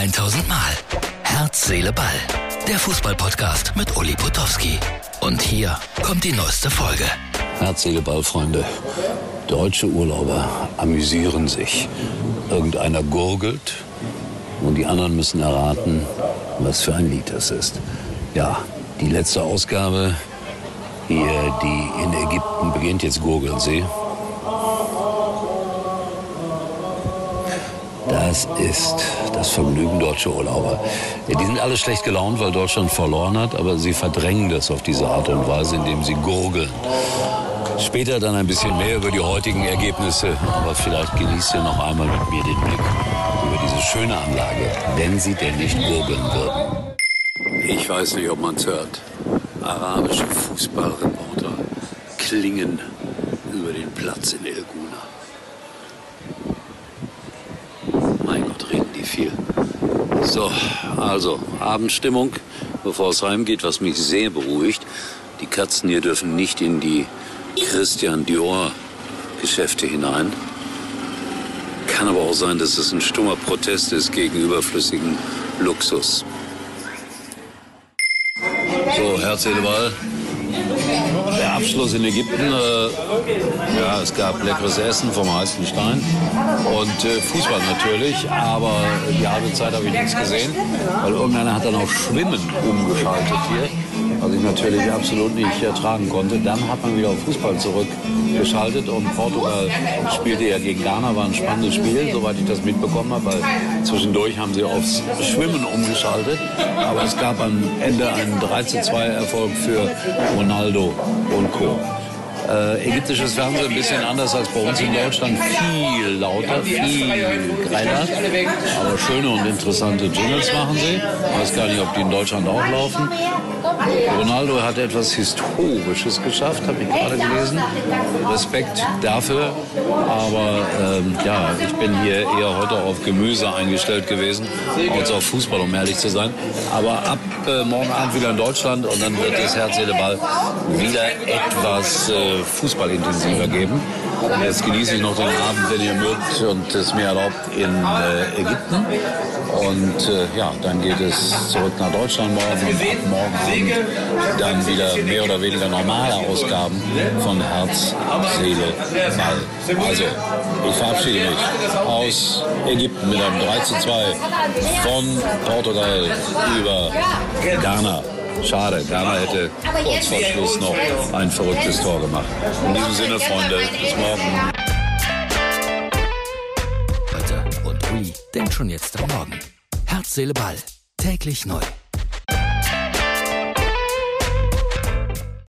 1000 Mal. Herz, Seele, Ball. Der Fußballpodcast mit Uli Potowski. Und hier kommt die neueste Folge. Herz, Seele, Ball, Freunde. Deutsche Urlauber amüsieren sich. Irgendeiner gurgelt und die anderen müssen erraten, was für ein Lied das ist. Ja, die letzte Ausgabe hier, die in Ägypten beginnt. Jetzt gurgeln sie. Das ist das Vergnügen deutscher Urlauber. Ja, die sind alle schlecht gelaunt, weil Deutschland verloren hat, aber sie verdrängen das auf diese Art und Weise, indem sie gurgeln. Später dann ein bisschen mehr über die heutigen Ergebnisse, aber vielleicht genießt ihr noch einmal mit mir den Blick über diese schöne Anlage, wenn sie denn nicht gurgeln würden. Ich weiß nicht, ob man es hört. Arabische Fußballreporter klingen über den Platz in El Guna. Mein Gott, reden die viel. So, also Abendstimmung, bevor es heimgeht, was mich sehr beruhigt. Die Katzen hier dürfen nicht in die Christian Dior Geschäfte hinein. Kann aber auch sein, dass es ein stummer Protest ist gegen überflüssigen Luxus. So, Herz, Seele, Ball. Der Abschluss in Ägypten. Äh, ja, es gab leckeres Essen vom heißen Stein und äh, Fußball natürlich, aber die halbe Zeit habe ich nichts gesehen, weil irgendeiner hat dann auf Schwimmen umgeschaltet hier was ich natürlich absolut nicht ertragen konnte. Dann hat man wieder auf Fußball zurückgeschaltet und Portugal spielte ja gegen Ghana, war ein spannendes Spiel, soweit ich das mitbekommen habe, weil zwischendurch haben sie aufs Schwimmen umgeschaltet. Aber es gab am Ende einen 3-2 Erfolg für Ronaldo und Co. Äh, ägyptisches Fernsehen ein bisschen anders als bei uns in Deutschland. Viel lauter, viel greiler. Aber schöne und interessante Jingles machen sie. Ich weiß gar nicht, ob die in Deutschland auch laufen. Ronaldo hat etwas Historisches geschafft, habe ich gerade gelesen. Respekt dafür. Aber ähm, ja, ich bin hier eher heute auf Gemüse eingestellt gewesen, als auf Fußball, um ehrlich zu sein. Aber ab äh, morgen Abend wieder in Deutschland und dann wird das Herz, Seele, Ball wieder etwas äh, fußballintensiver geben. Jetzt genieße ich noch den Abend, wenn ihr mögt und es mir erlaubt, in äh, Ägypten. Und äh, ja, dann geht es zurück nach Deutschland morgen und ab morgen Abend dann wieder mehr oder weniger normale Ausgaben von Herz, Seele, Ball. Also, ich verabschiede mich aus Ägypten mit einem 3 zu 2 von Portugal über Ghana. Schade, Ghana hätte kurz vor Schluss noch ein verrücktes Tor gemacht. In diesem Sinne, Freunde, bis morgen. Heute und Uli denkt schon jetzt am Morgen. Herz, Seele, Ball. Täglich neu.